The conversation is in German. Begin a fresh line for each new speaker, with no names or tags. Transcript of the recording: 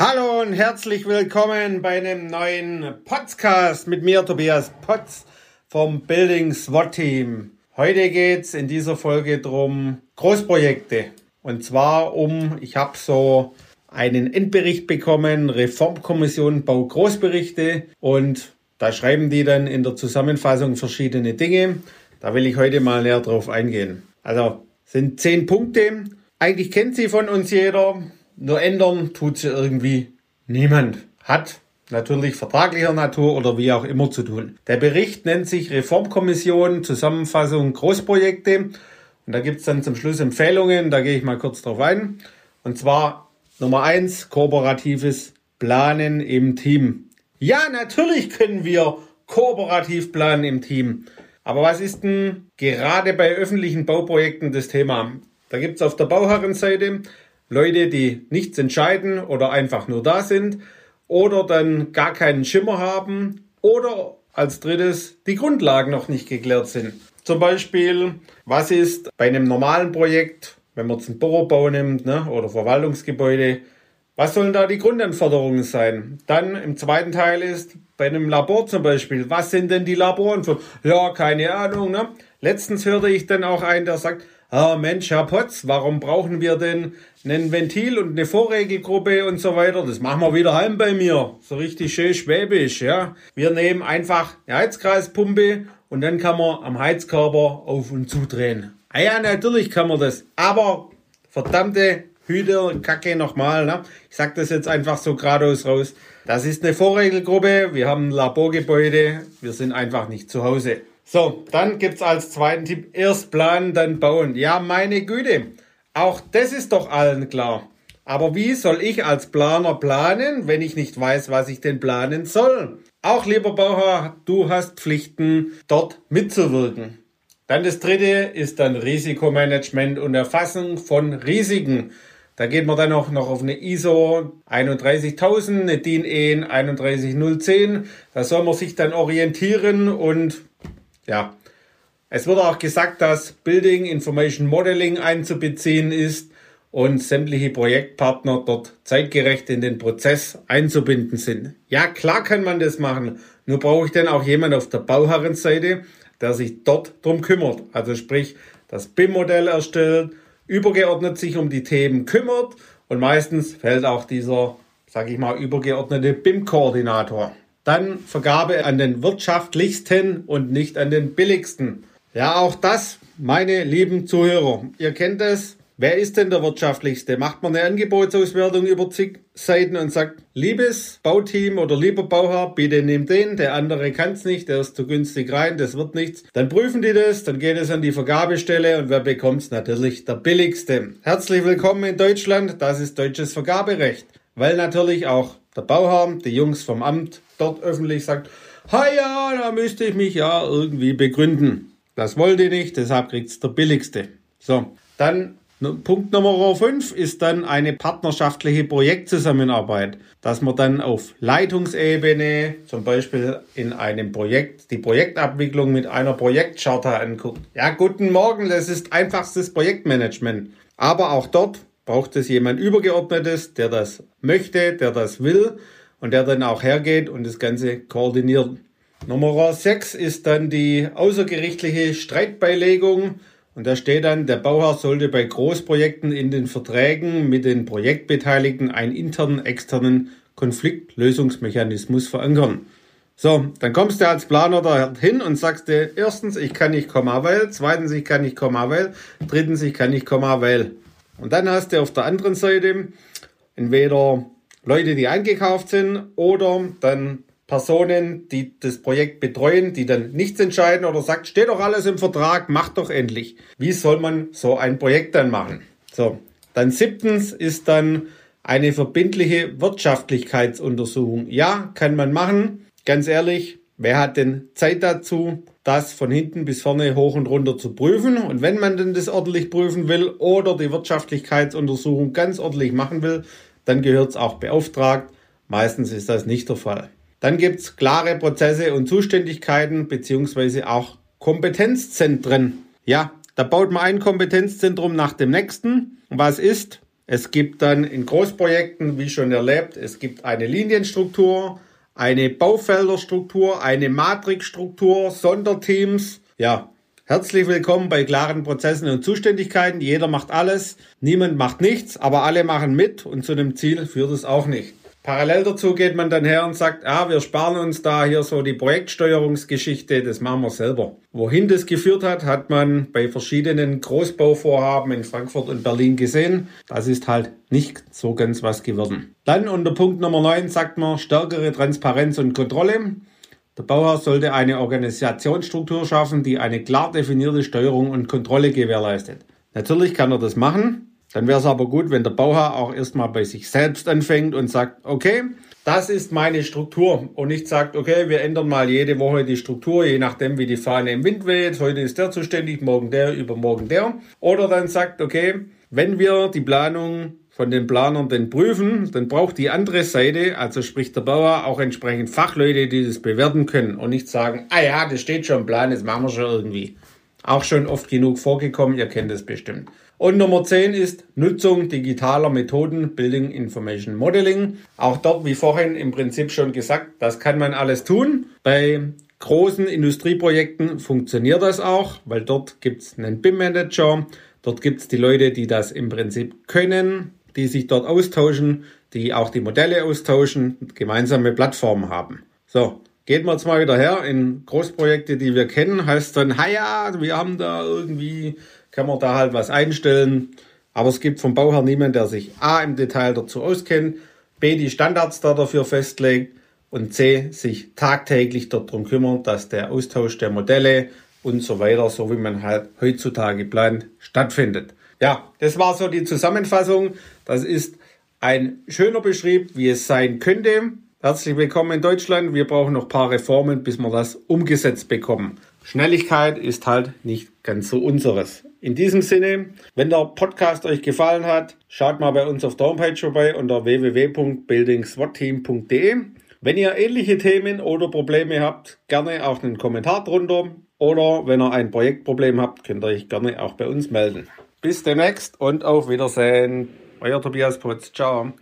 Hallo und herzlich willkommen bei einem neuen Podcast mit mir, Tobias Potz vom Building SWAT Team. Heute geht's in dieser Folge drum Großprojekte. Und zwar um, ich habe so einen Endbericht bekommen, Reformkommission Bau Großberichte und da schreiben die dann in der Zusammenfassung verschiedene Dinge. Da will ich heute mal näher drauf eingehen. Also sind zehn Punkte. Eigentlich kennt sie von uns jeder. Nur ändern tut sie irgendwie niemand. Hat natürlich vertraglicher Natur oder wie auch immer zu tun. Der Bericht nennt sich Reformkommission, Zusammenfassung Großprojekte. Und da gibt es dann zum Schluss Empfehlungen, da gehe ich mal kurz drauf ein. Und zwar Nummer eins kooperatives Planen im Team. Ja, natürlich können wir kooperativ planen im Team. Aber was ist denn gerade bei öffentlichen Bauprojekten das Thema? Da gibt es auf der Bauherrenseite Leute, die nichts entscheiden oder einfach nur da sind oder dann gar keinen Schimmer haben oder als drittes die Grundlagen noch nicht geklärt sind. Zum Beispiel, was ist bei einem normalen Projekt, wenn man jetzt einen Bürobau nimmt ne, oder Verwaltungsgebäude, was sollen da die Grundanforderungen sein? Dann im zweiten Teil ist bei einem Labor zum Beispiel, was sind denn die Laboren für? Ja, keine Ahnung. Ne? Letztens hörte ich dann auch einen, der sagt, ah Mensch, Herr Potz, warum brauchen wir denn ein Ventil und eine Vorregelgruppe und so weiter? Das machen wir wieder heim bei mir. So richtig schön schwäbisch, ja. Wir nehmen einfach eine Heizkreispumpe und dann kann man am Heizkörper auf und zudrehen. Ah ja, natürlich kann man das. Aber verdammte Hüte, Kacke nochmal, ne? Ich sag das jetzt einfach so geradeaus raus. Das ist eine Vorregelgruppe. Wir haben ein Laborgebäude. Wir sind einfach nicht zu Hause. So, dann gibt's als zweiten Tipp erst planen, dann bauen. Ja, meine Güte. Auch das ist doch allen klar. Aber wie soll ich als Planer planen, wenn ich nicht weiß, was ich denn planen soll? Auch lieber Bauherr, du hast Pflichten, dort mitzuwirken. Dann das dritte ist dann Risikomanagement und Erfassung von Risiken. Da geht man dann auch noch auf eine ISO 31000, eine DIN EN 31010. Da soll man sich dann orientieren und ja. Es wird auch gesagt, dass Building Information Modeling einzubeziehen ist und sämtliche Projektpartner dort zeitgerecht in den Prozess einzubinden sind. Ja, klar kann man das machen. Nur brauche ich dann auch jemand auf der Bauherrenseite, der sich dort drum kümmert. Also sprich, das BIM-Modell erstellt übergeordnet sich um die Themen kümmert und meistens fällt auch dieser, sage ich mal, übergeordnete BIM-Koordinator. Dann Vergabe an den wirtschaftlichsten und nicht an den billigsten. Ja, auch das, meine lieben Zuhörer, ihr kennt es, Wer ist denn der wirtschaftlichste? Macht man eine Angebotsauswertung über zig Seiten und sagt, liebes Bauteam oder lieber Bauherr, bitte nimm den, der andere kann es nicht, der ist zu günstig rein, das wird nichts. Dann prüfen die das, dann geht es an die Vergabestelle und wer bekommt's? Natürlich der billigste. Herzlich willkommen in Deutschland, das ist deutsches Vergaberecht. Weil natürlich auch der Bauherr, die Jungs vom Amt dort öffentlich sagt, ha ja, da müsste ich mich ja irgendwie begründen. Das wollt ihr nicht, deshalb kriegt's der billigste. So, dann Punkt Nummer 5 ist dann eine partnerschaftliche Projektzusammenarbeit, dass man dann auf Leitungsebene zum Beispiel in einem Projekt die Projektabwicklung mit einer Projektcharta anguckt. Ja, guten Morgen, das ist einfachstes Projektmanagement. Aber auch dort braucht es jemand Übergeordnetes, der das möchte, der das will und der dann auch hergeht und das Ganze koordiniert. Nummer 6 ist dann die außergerichtliche Streitbeilegung und da steht dann, der Bauherr sollte bei Großprojekten in den Verträgen mit den Projektbeteiligten einen internen, externen Konfliktlösungsmechanismus verankern. So, dann kommst du als Planer dahin und sagst dir, erstens, ich kann nicht Komma weil, zweitens, ich kann nicht Komma weil, drittens, ich kann nicht Komma weil. Und dann hast du auf der anderen Seite entweder Leute, die eingekauft sind oder dann Personen, die das Projekt betreuen, die dann nichts entscheiden oder sagt, steht doch alles im Vertrag, macht doch endlich. Wie soll man so ein Projekt dann machen? So, dann siebtens ist dann eine verbindliche Wirtschaftlichkeitsuntersuchung. Ja, kann man machen. Ganz ehrlich, wer hat denn Zeit dazu, das von hinten bis vorne hoch und runter zu prüfen? Und wenn man denn das ordentlich prüfen will oder die Wirtschaftlichkeitsuntersuchung ganz ordentlich machen will, dann gehört es auch beauftragt. Meistens ist das nicht der Fall. Dann gibt's klare Prozesse und Zuständigkeiten beziehungsweise auch Kompetenzzentren. Ja, da baut man ein Kompetenzzentrum nach dem nächsten. Was ist? Es gibt dann in Großprojekten, wie schon erlebt, es gibt eine Linienstruktur, eine Baufelderstruktur, eine Matrixstruktur, Sonderteams. Ja, herzlich willkommen bei klaren Prozessen und Zuständigkeiten. Jeder macht alles, niemand macht nichts, aber alle machen mit und zu einem Ziel führt es auch nicht. Parallel dazu geht man dann her und sagt, ah, wir sparen uns da hier so die Projektsteuerungsgeschichte, das machen wir selber. Wohin das geführt hat, hat man bei verschiedenen Großbauvorhaben in Frankfurt und Berlin gesehen. Das ist halt nicht so ganz was geworden. Dann unter Punkt Nummer 9 sagt man stärkere Transparenz und Kontrolle. Der Bauherr sollte eine Organisationsstruktur schaffen, die eine klar definierte Steuerung und Kontrolle gewährleistet. Natürlich kann er das machen, dann wäre es aber gut, wenn der Bauherr auch erstmal bei sich selbst anfängt und sagt, okay, das ist meine Struktur und nicht sagt, okay, wir ändern mal jede Woche die Struktur, je nachdem, wie die Fahne im Wind weht. Heute ist der zuständig, morgen der, übermorgen der. Oder dann sagt, okay, wenn wir die Planung von den Planern denn prüfen, dann braucht die andere Seite, also sprich der Bauer, auch entsprechend Fachleute, die das bewerten können und nicht sagen, ah ja, das steht schon im Plan, das machen wir schon irgendwie. Auch schon oft genug vorgekommen, ihr kennt es bestimmt. Und Nummer 10 ist Nutzung digitaler Methoden, Building Information Modeling. Auch dort, wie vorhin im Prinzip schon gesagt, das kann man alles tun. Bei großen Industrieprojekten funktioniert das auch, weil dort gibt es einen BIM-Manager, dort gibt es die Leute, die das im Prinzip können, die sich dort austauschen, die auch die Modelle austauschen, gemeinsame Plattformen haben. So, geht man jetzt mal wieder her in Großprojekte, die wir kennen, heißt dann, ja, wir haben da irgendwie kann man da halt was einstellen. Aber es gibt vom Bauherr niemanden, der sich A im Detail dazu auskennt, B die Standards da dafür festlegt und C sich tagtäglich darum kümmert, dass der Austausch der Modelle und so weiter, so wie man halt heutzutage plant, stattfindet. Ja, das war so die Zusammenfassung. Das ist ein schöner Beschrieb, wie es sein könnte. Herzlich willkommen in Deutschland. Wir brauchen noch ein paar Reformen, bis wir das umgesetzt bekommen. Schnelligkeit ist halt nicht ganz so unseres. In diesem Sinne, wenn der Podcast euch gefallen hat, schaut mal bei uns auf der Homepage vorbei unter www.buildingswatteam.de. Wenn ihr ähnliche Themen oder Probleme habt, gerne auch einen Kommentar drunter. Oder wenn ihr ein Projektproblem habt, könnt ihr euch gerne auch bei uns melden. Bis demnächst und auf Wiedersehen. Euer Tobias Putz. Ciao.